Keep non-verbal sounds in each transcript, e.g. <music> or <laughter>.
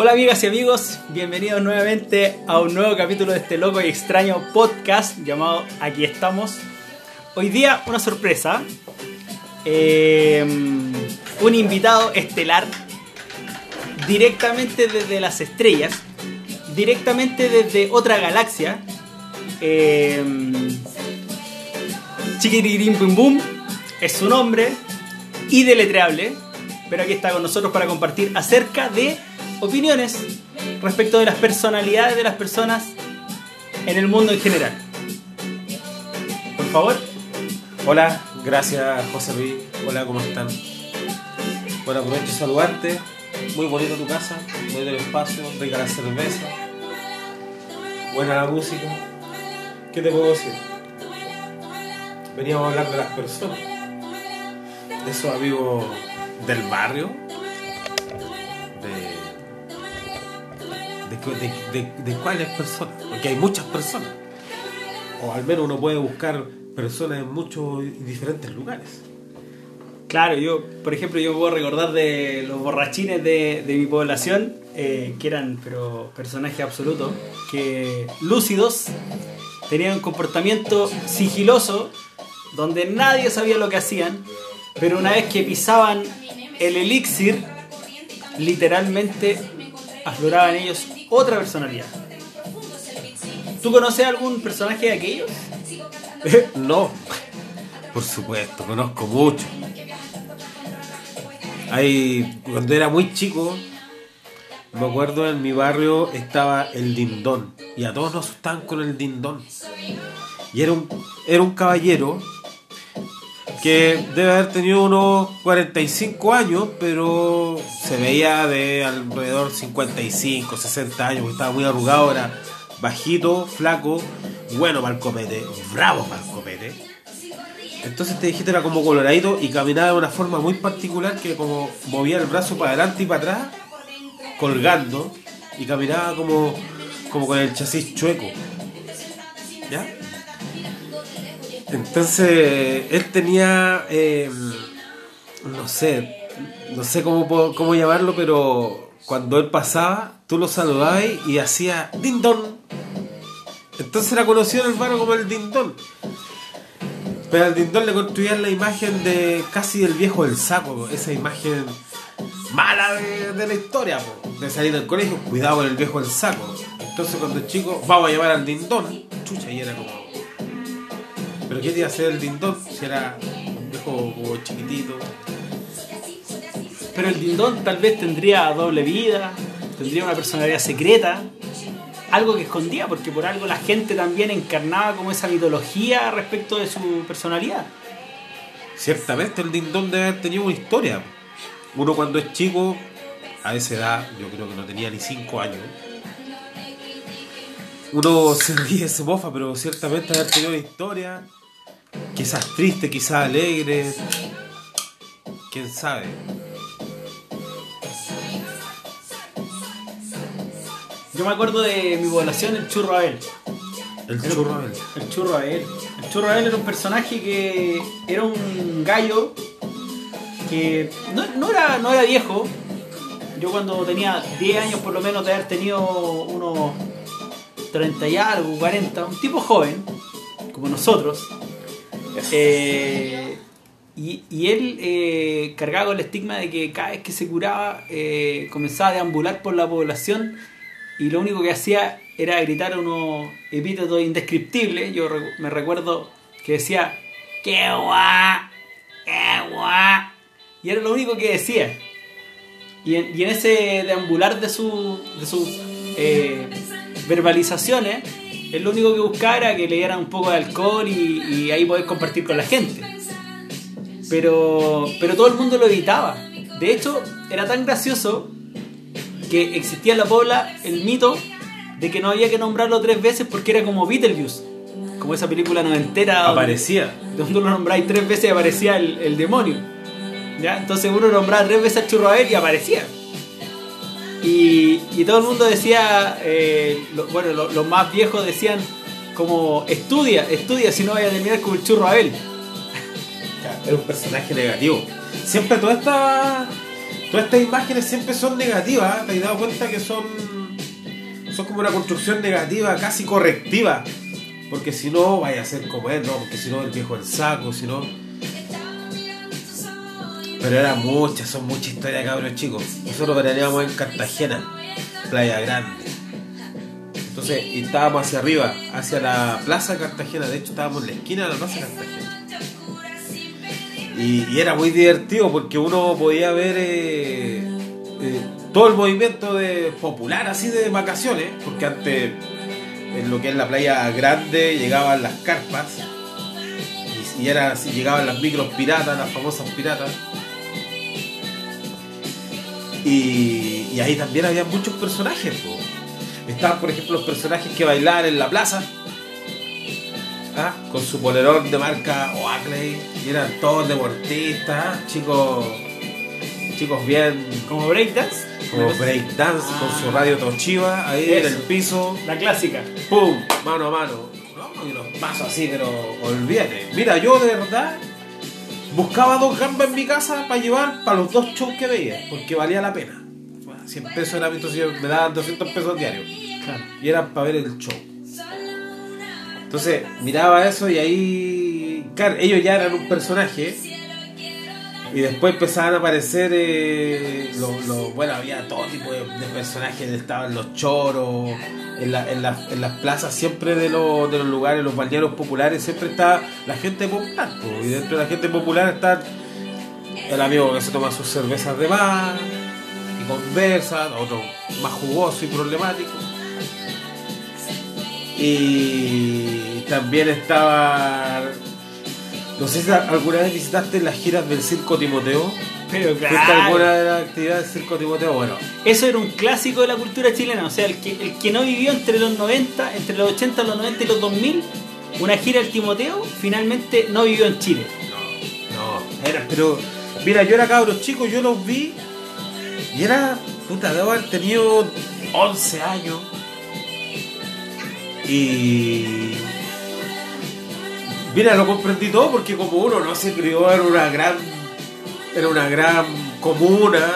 Hola amigas y amigos, bienvenidos nuevamente a un nuevo capítulo de este loco y extraño podcast llamado Aquí estamos. Hoy día una sorpresa, eh, un invitado estelar directamente desde las estrellas, directamente desde otra galaxia. Eh, Chiquiririm Bum es su nombre y deletreable, pero aquí está con nosotros para compartir acerca de opiniones respecto de las personalidades de las personas en el mundo en general. Por favor. Hola, gracias José Luis. Hola, ¿cómo están? Bueno, aprovecho saludarte. Muy bonita tu casa, bonito el espacio, rica la cerveza, buena la música. ¿Qué te puedo decir? Veníamos a hablar de las personas, de esos amigos del barrio, de, cuáles personas, porque hay muchas personas, o al menos uno puede buscar personas en muchos diferentes lugares. Claro, yo, por ejemplo, yo puedo recordar de los borrachines de, de mi población, eh, que eran pero personajes absolutos, que lúcidos, tenían un comportamiento sigiloso, donde nadie sabía lo que hacían, pero una vez que pisaban el elixir, literalmente afloraba ellos otra personalidad. ¿Tú conoces algún personaje de aquellos? no, por supuesto, conozco mucho. Hay, cuando era muy chico, me acuerdo en mi barrio estaba el dindón y a todos nos asustaban con el dindón. Y era un, era un caballero que debe haber tenido unos 45 años, pero se veía de alrededor 55, 60 años, porque estaba muy arrugado, era bajito, flaco, bueno para el bravo para el. Entonces este viejito era como coloradito y caminaba de una forma muy particular que como movía el brazo para adelante y para atrás, colgando, y caminaba como, como con el chasis chueco. ¿Ya? Entonces, él tenía, eh, no sé, no sé cómo, cómo llamarlo, pero cuando él pasaba, tú lo saludabas y hacía dindón. Entonces era conocido en el barrio como el dindón. Pero al dindón le construían la imagen de casi del viejo del saco, esa imagen mala de, la historia, de salir del colegio, cuidado con el viejo del saco. Entonces cuando el chico, vamos a llamar al dindón, chucha, y era como pero ¿qué te iba a hacer el dindón si era un viejo como chiquitito? Pero el dindón tal vez tendría doble vida, tendría una personalidad secreta, algo que escondía, porque por algo la gente también encarnaba como esa mitología respecto de su personalidad. Ciertamente el dindón debe haber tenido una historia. Uno cuando es chico, a esa edad, yo creo que no tenía ni 5 años, uno se ríe, se mofa, pero ciertamente haber tenido una historia, quizás triste, quizás alegre, quién sabe. Yo me acuerdo de mi población, el Churro Abel. El Churro Abel. El Churro Abel. El Churro Abel era un personaje que era un gallo que no, no era, no era viejo. Yo cuando tenía 10 años por lo menos de haber tenido unos 30 y algo, 40, un tipo joven, como nosotros. Eh, y, él eh, cargaba con el estigma de que cada vez que se curaba eh, comenzaba a deambular por la población y lo único que hacía era gritar unos epítetos indescriptibles. Yo me recuerdo que decía, ¡qué guá! ¡qué guá! Y era lo único que decía. Y en, y en ese deambular de su, de sus verbalizaciones, él lo único que buscaba era que le dieran un poco de alcohol y, y, ahí poder compartir con la gente. Pero, pero todo el mundo lo evitaba. De hecho, era tan gracioso que existía en la pobla el mito de que no había que nombrarlo tres veces porque era como Beetlejuice. Como esa película noventera. Aparecía. Donde, donde lo nombráis tres veces y aparecía el, el demonio. ¿Ya? Entonces uno nombraba tres veces a ver y aparecía. Y, todo el mundo decía, eh, bueno, los lo más viejos decían como, estudia, estudia, si no vaya a terminar como el churro Abel. Era un personaje negativo. Siempre toda esta, todas estas imágenes siempre son negativas, ¿te has dado cuenta que son, son como una construcción negativa, casi correctiva? Porque si no, vaya a ser como él, ¿no? Porque si no, el viejo el saco, si no... Pero eran muchas, son muchas historias, cabros chicos. Nosotros veraneamos en Cartagena, Playa Grande. Entonces, y estábamos hacia arriba, hacia la Plaza Cartagena. De hecho, estábamos en la esquina de la Plaza Cartagena. Y, era muy divertido porque uno podía ver eh, eh, todo el movimiento de popular así de vacaciones. Porque antes, en lo que es la Playa Grande, llegaban las carpas. Y, y era así, llegaban las micros piratas, las famosas piratas. Y, y ahí también había muchos personajes. po. Estaban, por ejemplo, los personajes que bailaban en la plaza. ¿ah? Con su polerón de marca Oakley. Y eran todos deportistas, ¿ah? chicos, chicos bien Como breakdance. como breakdance con su radio Toshiba ahí en el piso. La clásica. ¡Pum! Mano a mano. No, y los pasos así, pero olvídate. Mira, yo de verdad buscaba dos gambas en mi casa para llevar para los dos shows que veía, porque valía la pena. 100 pesos era entonces me daban 200 pesos diarios. Claro. Y era para ver el show. Entonces, miraba eso y ahí. Claro, ellos ya eran un personaje. Y después empezaban a aparecer eh, los, bueno, había todo tipo de, personajes, estaban los choros, en, la- en, la- en las plazas siempre de, los- de los lugares, los balnearios populares, siempre está la gente popular, po, y dentro de la gente popular está el amigo que se toma sus cervezas de más y conversa, otro más jugoso y problemático. Y también estaba. No sé si alguna vez visitaste las giras del Circo Timoteo. Pero ¿Viste claro. alguna de las actividades del Circo Timoteo? Bueno, Eso era un clásico de la cultura chilena. O sea, el que, el que no vivió entre los 90, entre los 80, los 90 y los 2000, una gira del Timoteo, finalmente no vivió en Chile. no, era, pero mira, yo era cabro chico, yo los vi y era, puta, debo haber tenido 11 años. Y. Mira, lo comprendí todo porque como uno no se crió en una gran. Era una gran comuna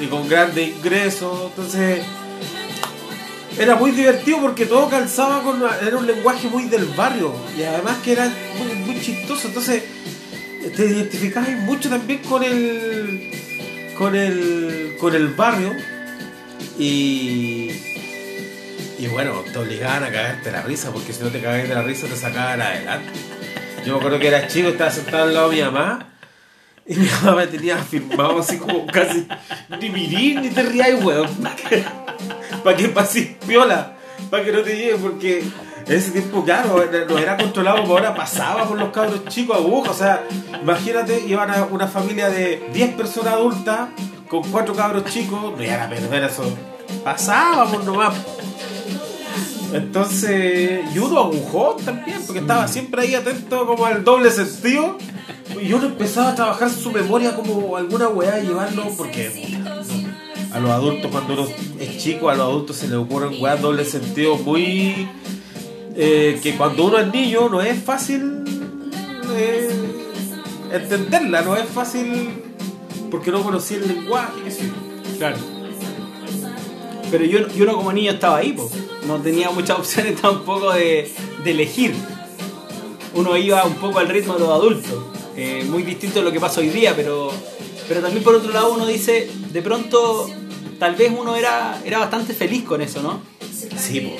y con grandes ingresos. Entonces. Era muy divertido porque todo calzaba con. Era un lenguaje muy del barrio. Y además que era muy, muy chistoso. Entonces. Te identificabas mucho también con el. Con el. Con el barrio. Y. Y bueno, te obligaban a cagarte la risa, porque si no te cagabas de la risa te sacaban adelante. Yo me acuerdo que era chico, estaba sentado al lado de mi mamá, y mi mamá me tenía firmado así como casi, ni mirí, ni te rías, weón. <laughs> Para que pases piola, para que no te llegue, porque en ese tiempo, claro, era- no era controlado, como ahora pasaba por los cabros chicos agujas. O sea, imagínate, iban a una familia de 10 personas adultas con 4 cabros chicos, no iban a perder eso. Pasábamos nomás. Entonces, y uno agujón también, porque estaba siempre ahí atento como al doble sentido. Y uno empezaba a trabajar su memoria como alguna weá, llevarlo, porque a los adultos, cuando uno es chico, a los adultos se les ocurren weá doble sentido muy. eh, que cuando uno es niño no es fácil eh, entenderla, no es fácil porque no conocía el lenguaje, qué sé yo. Claro. Pero yo, yo no como niño estaba ahí, po. No tenía muchas opciones <laughs> tampoco de, de elegir. Uno iba un poco al ritmo de los adultos. Eh, muy distinto a lo que pasa hoy día, pero, pero también por otro lado uno dice, de pronto, tal vez uno era, era bastante feliz con eso, ¿no? Sí,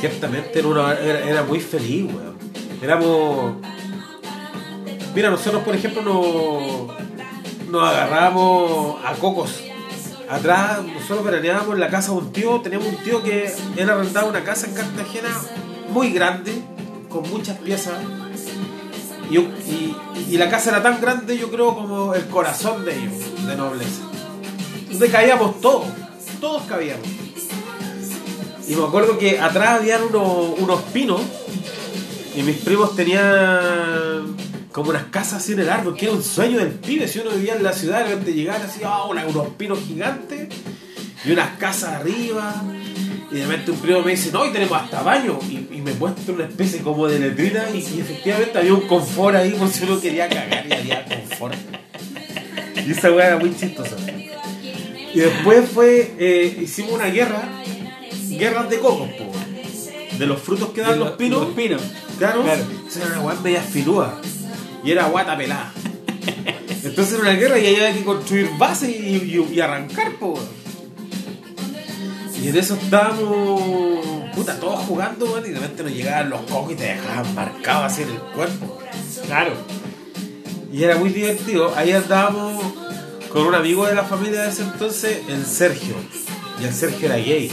ciertamente una- era, era muy feliz, weón. Éramos. Mira, nosotros, por ejemplo, nos, nos agarramos a cocos. Atrás, nosotros veraneábamos en la casa de un tío. Teníamos un tío que él arrendaba una casa en Cartagena muy grande, con muchas piezas. Y, y- la casa era tan grande, yo creo, como el corazón de ellos, de nobleza. Donde caíamos todos, todos cabíamos. Y me acuerdo que atrás habían unos, unos pinos y mis primos tenían como unas casas así en el árbol, que era un sueño del pibe. Si uno vivía en la ciudad, de repente llegar así, ah, una- unos pinos gigantes y unas casas arriba. Y de repente un primo me dice, no, y tenemos hasta baño. Y, y me muestra una especie como de letrina y, y efectivamente había un confort ahí por si uno quería cagar y había confort. Y esa weá era muy chistosa. Y después fue, eh, hicimos una guerra, guerras de cocos, po. De los frutos que dan los lo- pinos. los pinos. Claro. Claro. Esa era una weá media filúa. Y era guata pelada. Entonces era una guerra y ahí había que construir bases y, y- y arrancar, po. Y en eso estábamos, puta, todos jugando, weón, y de repente nos llegaban los cocos y te dejaban marcado así en el cuerpo. Claro. Y era muy divertido. Ahí andábamos con un amigo de la familia de ese entonces, el Sergio. Y el Sergio era gay.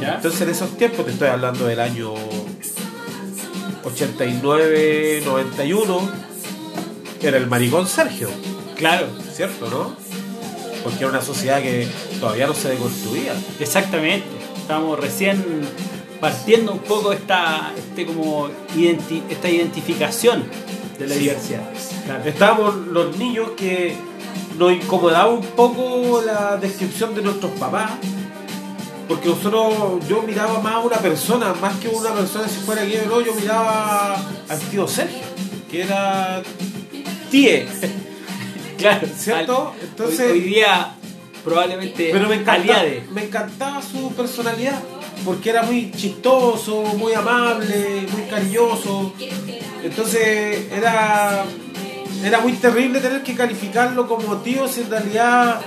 ¿Ya? Entonces en esos tiempos, te estoy hablando del año 89, 91, era el maricón Sergio, Claro. ¿cierto, no? Porque era una sociedad que todavía no se deconstruía. Exactamente. Estamos recién partiendo un poco esta, este como identi- esta identificación de la Sí. diversidad. Claro. Estábamos los niños que nos incomodaba un poco la descripción de nuestros papás. Porque nosotros, yo miraba más a una persona, más que una persona si fuera gay o no, yo miraba al tío Sergio, que era TIE. <laughs> Claro, ¿Cierto? al- Entonces- hoy, hoy día probablemente Pero me encantaba, aliade. me encantaba su personalidad, porque era muy chistoso, muy amable, muy cariñoso. Entonces era, era muy terrible tener que calificarlo como tío si en realidad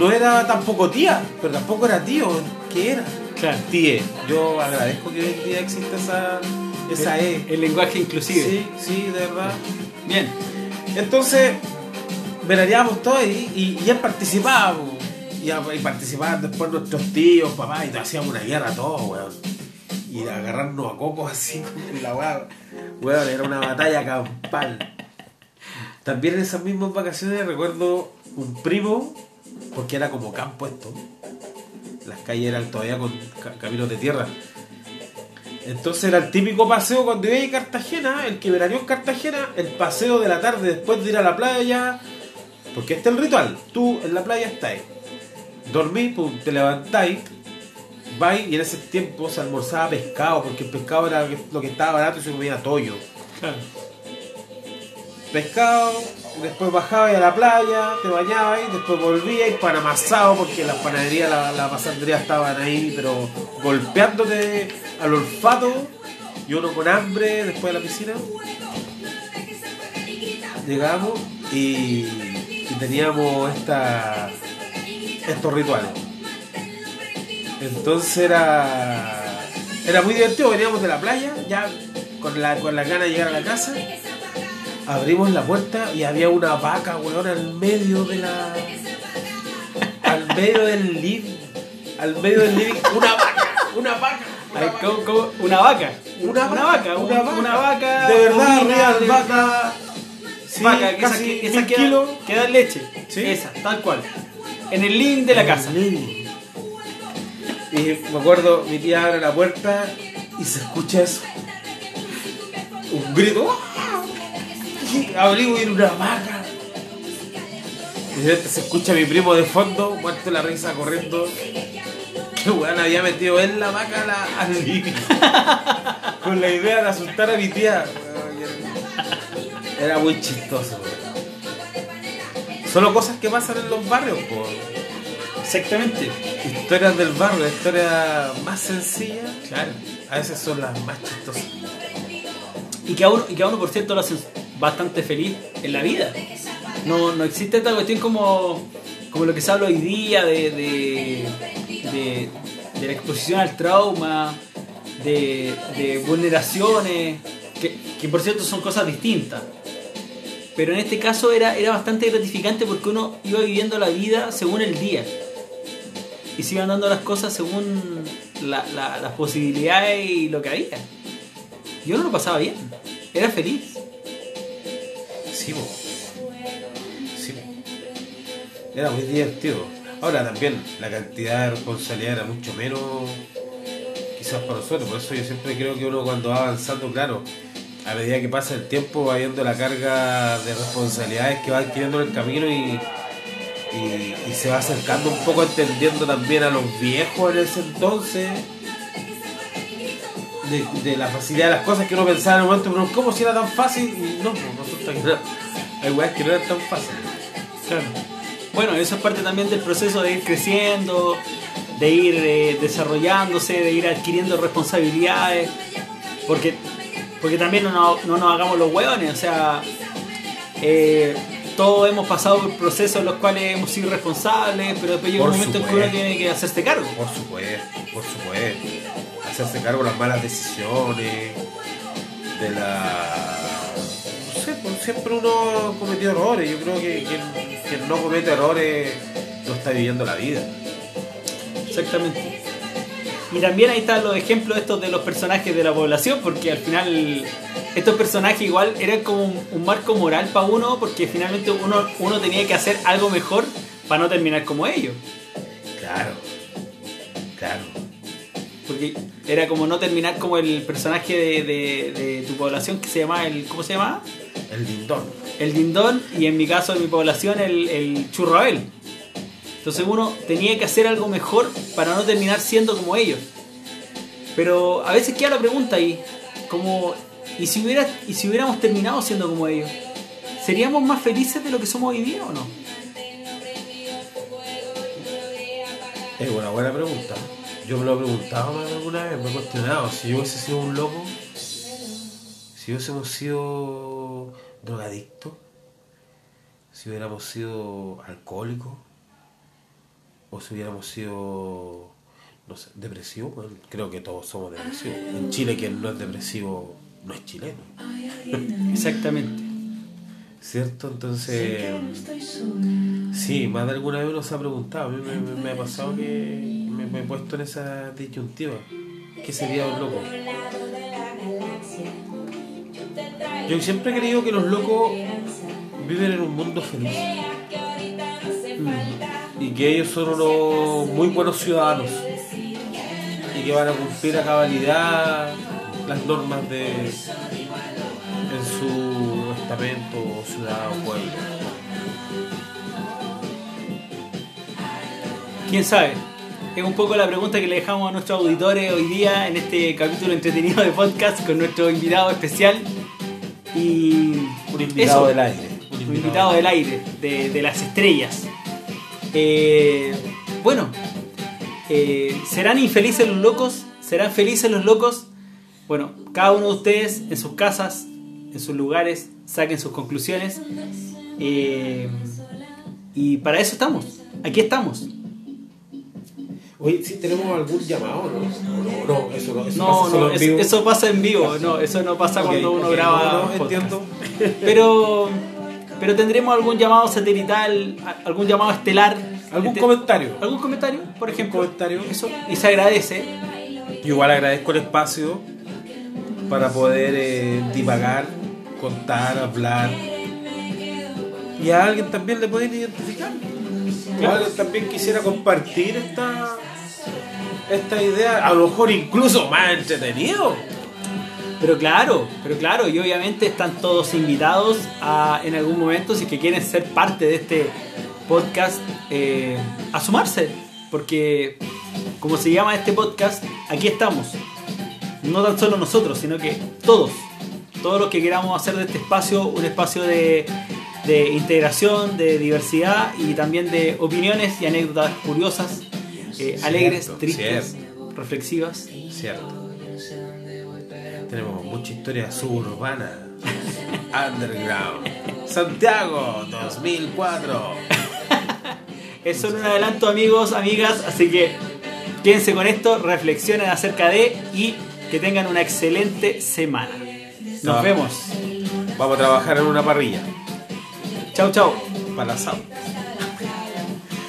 no era tampoco tía, pero tampoco era tío. ¿Qué era? Claro. Tíe. Yo agradezco que hoy en día exista esa, esa el, E. el lenguaje inclusive. Sí, sí, de verdad. Bien. Entonces, veraneábamos todos y, y, y él participaba. po. Y, participaban después nuestros tíos, papás, y hacíamos una guerra todos, weón. Y agarrarnos a cocos así, <laughs> con la. Weón, era una batalla campal. También en esas mismas vacaciones recuerdo un primo, porque era como campo esto. Las calles eran todavía con ca- caminos de tierra. Entonces era el típico paseo cuando iba a Cartagena, el que veraneó en Cartagena, el paseo de la tarde después de ir a la playa. Porque este es el ritual. Tú en la playa estás. Dormís, te levantáis, vais y en ese tiempo se almorzaba pescado, porque el pescado era lo que estaba barato y se comía toyo. Claro. Pescado, después bajabais a la playa, te bañabais, después volvíais pan amasado, porque las panaderías, la, la pasandería estaban ahí, pero golpeándote al olfato, y uno con hambre después de la piscina. Llegamos y, y teníamos esta, estos rituales. Entonces era, era muy divertido, veníamos de la playa, ya con la, con la gana de llegar a la casa. Abrimos la puerta y había una vaca, weón, al medio de la. Al medio del living. Al medio del living. Una vaca, una vaca. una Ay, vaca. ¿cómo- cómo? Una vaca. Una, una vaca. un- una vaca. Una vaca. De verdad, real, de- vaca. Sí, vaca, que esa, casi esa mil que, kilos. da, que da leche. Sí. Esa, tal cual. En el living de la casa. Y me acuerdo, mi tía abre la puerta y se escucha eso. Un grito. Abrigo y era una vaca. Y de se escucha a mi primo de fondo, muerto la risa corriendo. Que weón había metido él la vaca la, al. <laughs> Con la idea de asustar a mi tía. Era, muy chistoso, weón. Solo cosas que pasan en los barrios, po. Exactamente. Historias del barrio, historias más sencillas, Claro. a veces son las más chistosas. Y que a uno, y que a uno por cierto, hacen bastante feliz en la vida. No, no existe esta cuestión como, como lo que se habla hoy día de, de, de- la exposición al trauma, de, de vulneraciones, que, que por cierto son cosas distintas. Pero en este caso era, era bastante gratificante porque uno iba viviendo la vida según el día. Y se iban dando las cosas según la- la- las posibilidades y lo que había. Yo no lo pasaba bien. Era feliz. Era muy divertido. Ahora también la cantidad de responsabilidad era mucho menos quizás para nosotros. Por eso yo siempre creo que uno cuando va avanzando, claro, a medida que pasa el tiempo va viendo la carga de responsabilidades que va adquiriendo en el camino y, y, se va acercando un poco entendiendo también a los viejos en ese entonces. De, de la facilidad de las cosas que uno pensaba en un momento, pero ¿cómo si era tan fácil? No, Hay weas que no eran tan fáciles. Claro. Bueno, eso es parte también del proceso de ir creciendo, de ir eh, desarrollándose, de ir adquiriendo responsabilidades. Porque, porque también no, nos- no nos hagamos los hueones, o sea, eh, todos hemos pasado por procesos en los cuales hemos sido responsables, pero después llega un momento en que uno tiene que hacerse cargo. Por supuesto, por supuesto. Hacerse cargo de las malas decisiones, de la. Siempre uno ha cometido errores. Yo creo que quien, quien no comete errores no está viviendo la vida. Exactamente. Y también ahí están los ejemplos estos de los personajes de la población, porque al final estos personajes igual eran como un, un marco moral para uno, porque finalmente uno, uno tenía que hacer algo mejor para no terminar como ellos. Claro, claro. Porque era como no terminar como el personaje de, de- de tu población que se llamaba el. ¿Cómo se llamaba? El lindón. El Dindón y en mi caso, en mi población, el, el Churrabel. Entonces uno tenía que hacer algo mejor para no terminar siendo como ellos. Pero a veces queda la pregunta ahí, como, ¿y si, hubiera, ¿y si hubiéramos terminado siendo como ellos? ¿Seríamos más felices de lo que somos hoy día o no? Es una buena pregunta. Yo me lo he preguntado alguna vez, me he cuestionado. Si yo hubiese sido un loco, si hubiésemos sido drogadictos, si hubiéramos sido alcohólicos, o si hubiéramos sido, no sé, depresivos, bueno, creo que todos somos depresivos. En Chile quien no es depresivo no es chileno, Exactamente. ¿cierto? Entonces, sí, más de alguna vez uno se ha preguntado, a mí me, me- me ha pasado que me, me he puesto en esa disyuntiva. ¿Qué sería un loco? Yo siempre he creído que los locos viven en un mundo feliz. Y que ellos son unos muy buenos ciudadanos. Y que van a cumplir a cabalidad las normas de en su estamento, ciudad o pueblo. ¿Quién sabe? Es un poco la pregunta que le dejamos a nuestros auditores hoy día en este capítulo entretenido de podcast con nuestro invitado especial. Y Un invitado eso, del aire. Un invitado del aire, de, de las estrellas. Eh, bueno, eh, ¿serán infelices los locos? ¿Serán felices los locos? Bueno, cada uno de ustedes en sus casas, en sus lugares, saquen sus conclusiones. Eh, y para eso estamos. Aquí estamos. Oye, si tenemos algún llamado, ¿no? No, no, eso no, eso No, pasa solo no, en es- vivo. eso pasa en vivo, no, eso no pasa cuando uno graba. no, entiendo. <laughs> Pero, pero tendremos algún llamado satelital, algún llamado estelar. ¿Algún Este- comentario? ¿Algún comentario, por ejemplo? comentario? Eso, y se agradece. Yo igual agradezco el espacio para poder eh, divagar, contar, hablar. Y a alguien también le pueden identificar. Claro. alguien también quisiera compartir esta, esta idea, a lo mejor incluso más entretenido. Pero claro, pero claro, y obviamente están todos invitados a, en algún momento, si es que quieren ser parte de este podcast, eh, a sumarse. Porque, como se llama este podcast, aquí estamos. No tan solo nosotros, sino que todos. Todos los que queramos hacer de este espacio un espacio de, de integración, de diversidad y también de opiniones y anécdotas curiosas, eh, alegres, Cierto, tristes, cierto. reflexivas. Cierto. Tenemos mucha historia suburbana. <laughs> Underground. Santiago 2004. <laughs> Es solo un adelanto amigos, amigas, así que quédense con esto, reflexionen acerca de y que tengan una excelente semana. Nos vemos. Vamos a trabajar en una parrilla. Chau, chau. Para la.